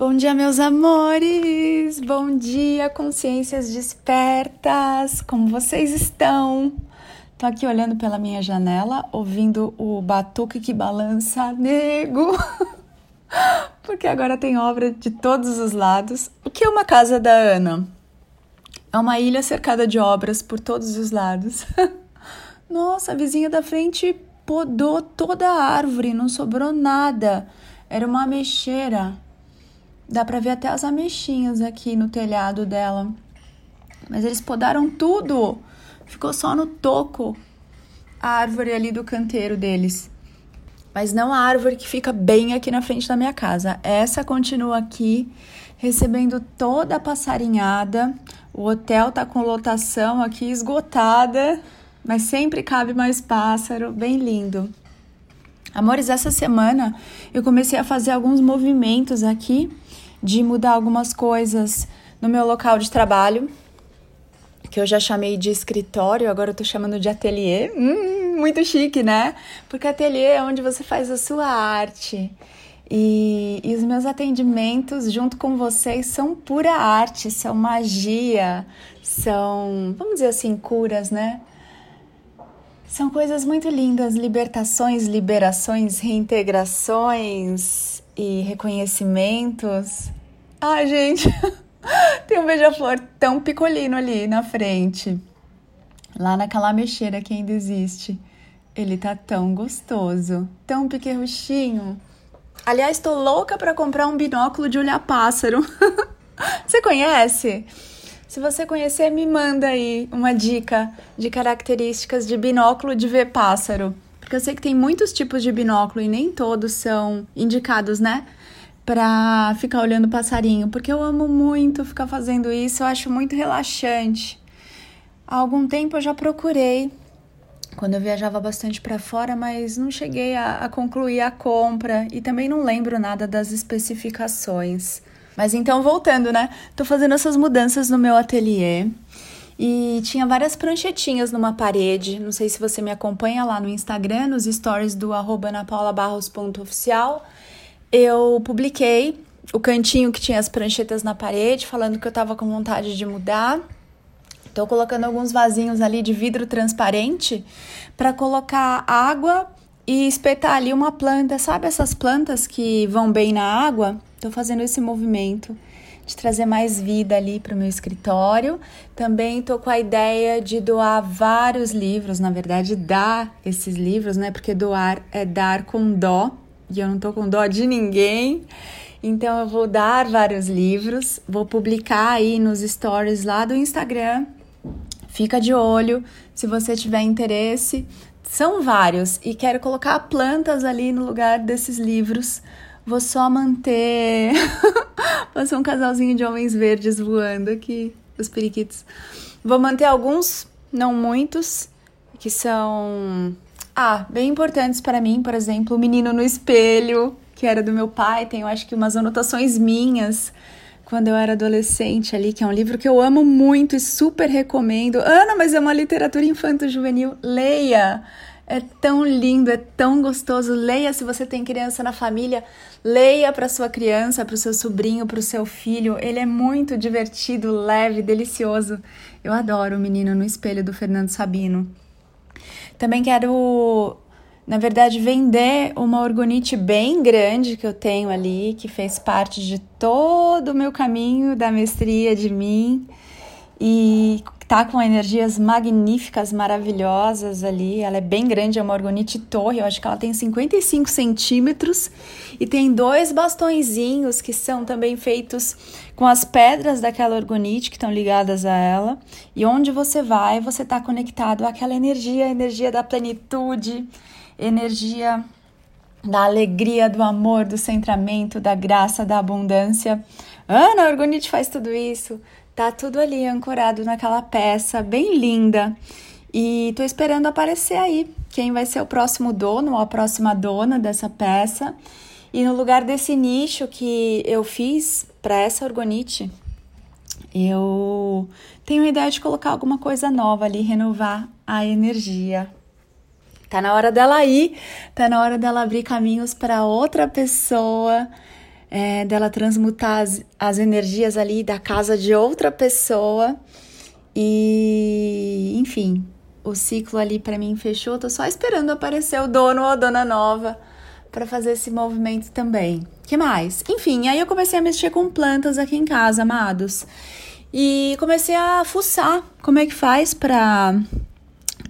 Bom dia, meus amores! Bom dia, consciências despertas! Como vocês estão? Tô aqui olhando pela minha janela, ouvindo o batuque que balança, nego! Porque agora tem obra de todos os lados. O que é uma casa da Ana? É uma ilha cercada de obras por todos os lados. Nossa, a vizinha da frente podou toda a árvore, não sobrou nada. Era uma ameixeira. Dá para ver até as ameixinhas aqui no telhado dela. Mas eles podaram tudo. Ficou só no toco a árvore ali do canteiro deles. Mas não a árvore que fica bem aqui na frente da minha casa. Essa continua aqui, recebendo toda a passarinhada. O hotel tá com lotação aqui esgotada, mas sempre cabe mais pássaro, bem lindo. Amores, essa semana eu comecei a fazer alguns movimentos aqui de mudar algumas coisas no meu local de trabalho, que eu já chamei de escritório, agora eu tô chamando de ateliê. Hum, muito chique, né? Porque ateliê é onde você faz a sua arte. E, e, os meus atendimentos, junto com vocês, são pura arte, são magia, são, vamos dizer assim, curas, né? São coisas muito lindas, libertações, liberações, reintegrações e reconhecimentos. Ai, gente, tem um beija-flor tão picolino ali na frente. Lá naquela mexeira que ainda existe. Ele tá tão gostoso, tão piquerruchinho. Aliás, tô louca para comprar um binóculo de olhar pássaro. Você conhece? Se você conhecer, me manda aí uma dica de características de binóculo de ver pássaro. Porque eu sei que tem muitos tipos de binóculo e nem todos são indicados, né? Pra ficar olhando passarinho. Porque eu amo muito ficar fazendo isso, eu acho muito relaxante. Há algum tempo eu já procurei quando eu viajava bastante para fora, mas não cheguei a, a, concluir a compra e também não lembro nada das especificações. Mas então, voltando, né? Tô fazendo essas mudanças no meu ateliê. E tinha várias pranchetinhas numa parede. Não sei se você me acompanha lá no Instagram, nos stories do arroba napaulabarros.oficial. Eu publiquei o cantinho que tinha as pranchetas na parede, falando que eu tava com vontade de mudar. Tô colocando alguns vasinhos ali de vidro transparente para colocar água e espetar ali uma planta. Sabe essas plantas que vão bem na água? Tô fazendo esse movimento de trazer mais vida ali para o meu escritório. Também tô com a ideia de doar vários livros, na verdade, dar esses livros, né? Porque doar é dar com dó, e eu não tô com dó de ninguém. Então eu vou dar vários livros, vou publicar aí nos stories lá do Instagram. Fica de olho, se você tiver interesse. São vários e quero colocar plantas ali no lugar desses livros Vou só manter. Passou um casalzinho de homens verdes voando aqui, os periquitos. Vou manter alguns, não muitos, que são. Ah, bem importantes para mim, por exemplo, o Menino no Espelho, que era do meu pai, tenho acho que umas anotações minhas quando eu era adolescente ali, que é um livro que eu amo muito e super recomendo. Ana, mas é uma literatura infanto-juvenil. Leia! É tão lindo, é tão gostoso. Leia se você tem criança na família, leia para sua criança, para o seu sobrinho, para o seu filho. Ele é muito divertido, leve, delicioso. Eu adoro o Menino no Espelho do Fernando Sabino. Também quero, na verdade, vender uma orgonite bem grande que eu tenho ali, que fez parte de todo o meu caminho da mestria de mim. E tá com energias magníficas, maravilhosas ali. Ela é bem grande, é uma orgonite torre. Eu acho que ela tem 55 centímetros e tem dois bastõezinhos que são também feitos com as pedras daquela orgonite que estão ligadas a ela. E onde você vai, você está conectado àquela energia, energia da plenitude, energia da alegria, do amor, do centramento, da graça, da abundância. Ana, a orgonite faz tudo isso. Tá tudo ali ancorado naquela peça bem linda. E tô esperando aparecer aí quem vai ser o próximo dono ou a próxima dona dessa peça. E no lugar desse nicho que eu fiz para essa orgonite, eu tenho a ideia de colocar alguma coisa nova ali, renovar a energia. Tá na hora dela ir, tá na hora dela abrir caminhos para outra pessoa é, dela transmutar as, as energias ali da casa de outra pessoa. E, enfim, o ciclo ali para mim fechou. Tô só esperando aparecer o dono ou a dona nova para fazer esse movimento também. Que mais? Enfim, aí eu comecei a mexer com plantas aqui em casa, amados. E comecei a fuçar como é que faz para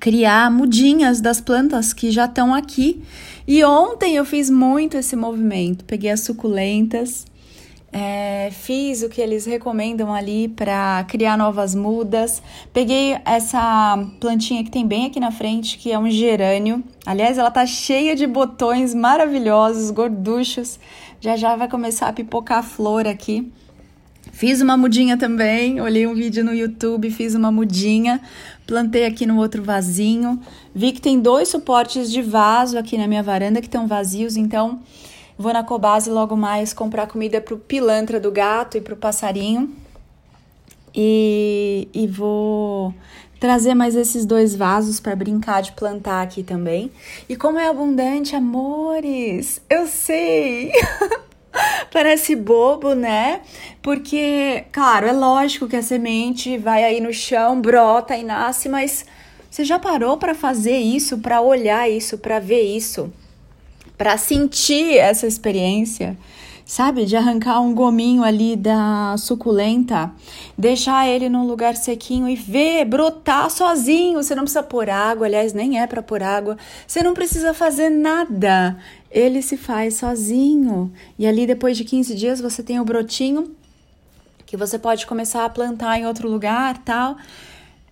criar mudinhas das plantas que já estão aqui. E ontem eu fiz muito esse movimento. Peguei as suculentas, é, fiz o que eles recomendam ali para criar novas mudas. Peguei essa plantinha que tem bem aqui na frente, que é um gerânio. Aliás, ela tá cheia de botões maravilhosos, gorduchos. Já já vai começar a pipocar flor aqui. Fiz uma mudinha também, olhei um vídeo no YouTube, fiz uma mudinha, plantei aqui no outro vasinho. Vi que tem dois suportes de vaso aqui na minha varanda que estão vazios, então vou na Cobase logo mais comprar comida pro pilantra do gato e pro passarinho. E, e vou trazer mais esses dois vasos para brincar de plantar aqui também. E como é abundante, amores! Eu sei! Parece bobo, né? Porque, claro, é lógico que a semente vai aí no chão, brota e nasce, mas você já parou para fazer isso, para olhar isso, para ver isso, para sentir essa experiência? Sabe? De arrancar um gominho ali da suculenta, deixar ele num lugar sequinho e ver brotar sozinho. Você não precisa pôr água, aliás, nem é para pôr água. Você não precisa fazer nada. Ele se faz sozinho. E ali depois de 15 dias você tem o brotinho que você pode começar a plantar em outro lugar, tal.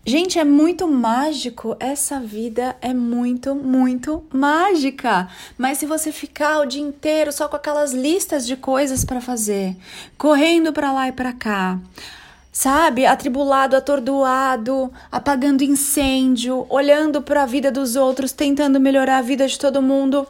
Gente, é muito mágico. Essa vida é muito, muito mágica. Mas se você ficar o dia inteiro só com aquelas listas de coisas para fazer, correndo para lá e para cá, sabe, atribulado, atordoado, apagando incêndio, olhando para a vida dos outros, tentando melhorar a vida de todo mundo,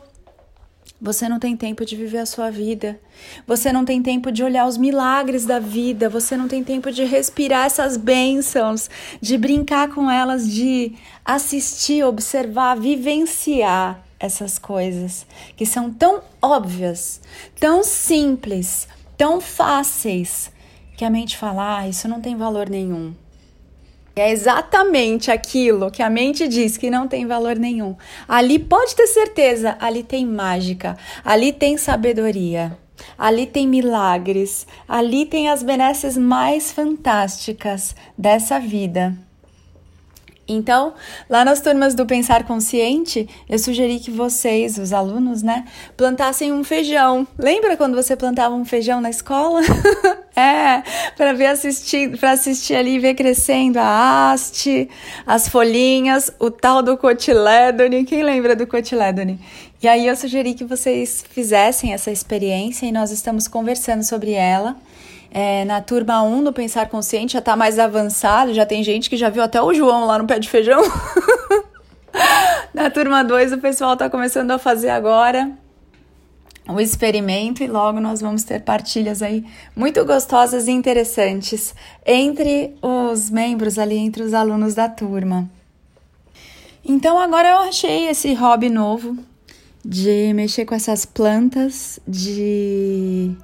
você não tem tempo de viver a sua vida. Você não tem tempo de olhar os milagres da vida. Você não tem tempo de respirar essas bênçãos, de brincar com elas, de assistir, observar, vivenciar essas coisas que são tão óbvias, tão simples, tão fáceis, que a mente fala: ah, isso não tem valor nenhum. É exatamente aquilo que a mente diz que não tem valor nenhum. Ali pode ter certeza, ali tem mágica, ali tem sabedoria, ali tem milagres, ali tem as benesses mais fantásticas dessa vida. Então, lá nas turmas do Pensar Consciente, eu sugeri que vocês, os alunos, né, plantassem um feijão. Lembra quando você plantava um feijão na escola? é, para ver assistir, para assistir ali ver crescendo a haste, as folhinhas, o tal do cotilédone. Quem lembra do cotilédone? E aí eu sugeri que vocês fizessem essa experiência e nós estamos conversando sobre ela. É, na turma 1 do Pensar Consciente já está mais avançado, já tem gente que já viu até o João lá no pé de feijão. na turma 2 o pessoal está começando a fazer agora o experimento e logo nós vamos ter partilhas aí muito gostosas e interessantes entre os membros ali, entre os alunos da turma. Então agora eu achei esse hobby novo de mexer com essas plantas, de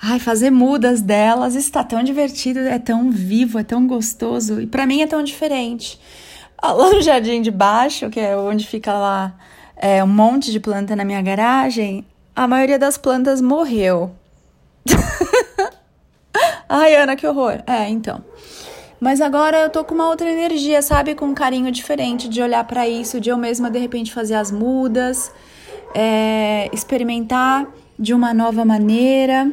Ai, fazer mudas delas está tão divertido, é tão vivo, é tão gostoso e para mim é tão diferente. Lá no jardim de baixo, que é onde fica lá é, um monte de planta na minha garagem, a maioria das plantas morreu. Ai, Ana, que horror. É, então. Mas agora eu tô com uma outra energia, sabe? Com um carinho diferente de olhar para isso, de eu mesma de repente fazer as mudas, é, experimentar de uma nova maneira.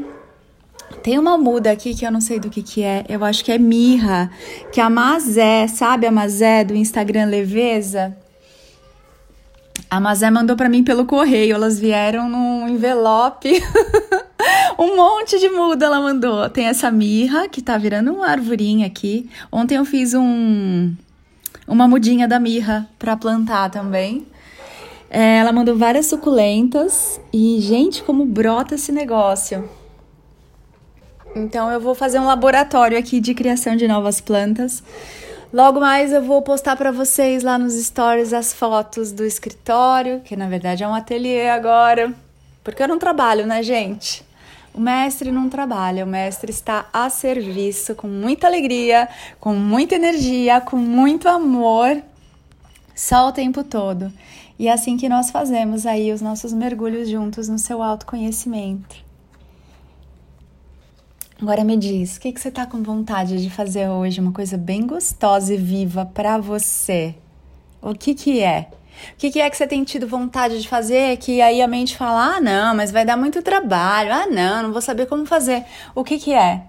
Tem uma muda aqui que eu não sei do que que é. Eu acho que é mirra, que a Mazé, sabe a Mazé do Instagram Leveza? A Mazé mandou para mim pelo correio, elas vieram num envelope. um monte de muda ela mandou. Tem essa mirra que tá virando uma arvorinha aqui. Ontem eu fiz um uma mudinha da mirra para plantar também. É, ela mandou várias suculentas e gente, como brota esse negócio. Então eu vou fazer um laboratório aqui de criação de novas plantas. Logo mais eu vou postar para vocês lá nos stories as fotos do escritório, que na verdade é um ateliê agora, porque eu não trabalho, né, gente? O mestre não trabalha, o mestre está a serviço com muita alegria, com muita energia, com muito amor, só o tempo todo. E é assim que nós fazemos aí os nossos mergulhos juntos no seu autoconhecimento. Agora me diz, o que, que você está com vontade de fazer hoje? Uma coisa bem gostosa e viva para você. O que que é? O que, que, é que você tem tido vontade de fazer que aí a mente fala: ah, não, mas vai dar muito trabalho, ah, não, não vou saber como fazer. O que, que é?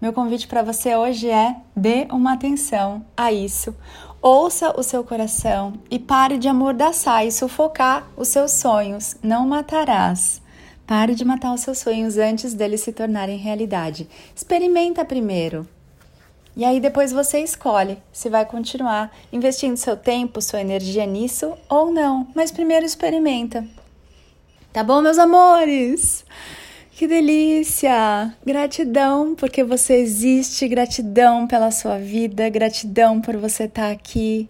Meu convite para você hoje é: dê uma atenção a isso. Ouça o seu coração e pare de amordaçar e sufocar os seus sonhos. Não matarás. Pare de matar os seus sonhos antes deles se tornarem realidade. Experimenta primeiro. E aí depois você escolhe se vai continuar investindo seu tempo, sua energia nisso ou não. Mas primeiro experimenta. Tá bom, meus amores? Que delícia! Gratidão porque você existe, gratidão pela sua vida, gratidão por você estar tá aqui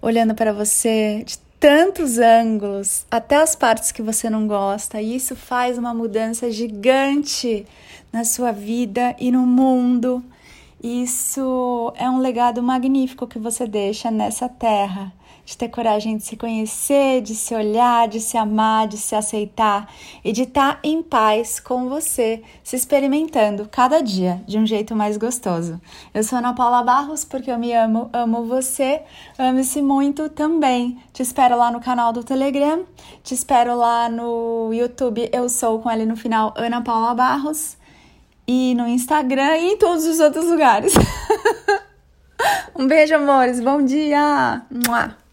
olhando para você de tantos ângulos, até as partes que você não gosta, e isso faz uma mudança gigante na sua vida e no mundo. Isso é um legado magnífico que você deixa nessa terra, de ter coragem de se conhecer, de se olhar, de se amar, de se aceitar e de estar em paz com você, se experimentando cada dia de um jeito mais gostoso. Eu sou Ana Paula Barros porque eu me amo, amo você, ame-se muito também. Te espero lá no canal do Telegram, te espero lá no YouTube, eu sou com ele no final, Ana Paula Barros e no Instagram e em todos os outros lugares. um beijo, amores. Bom dia. Mua.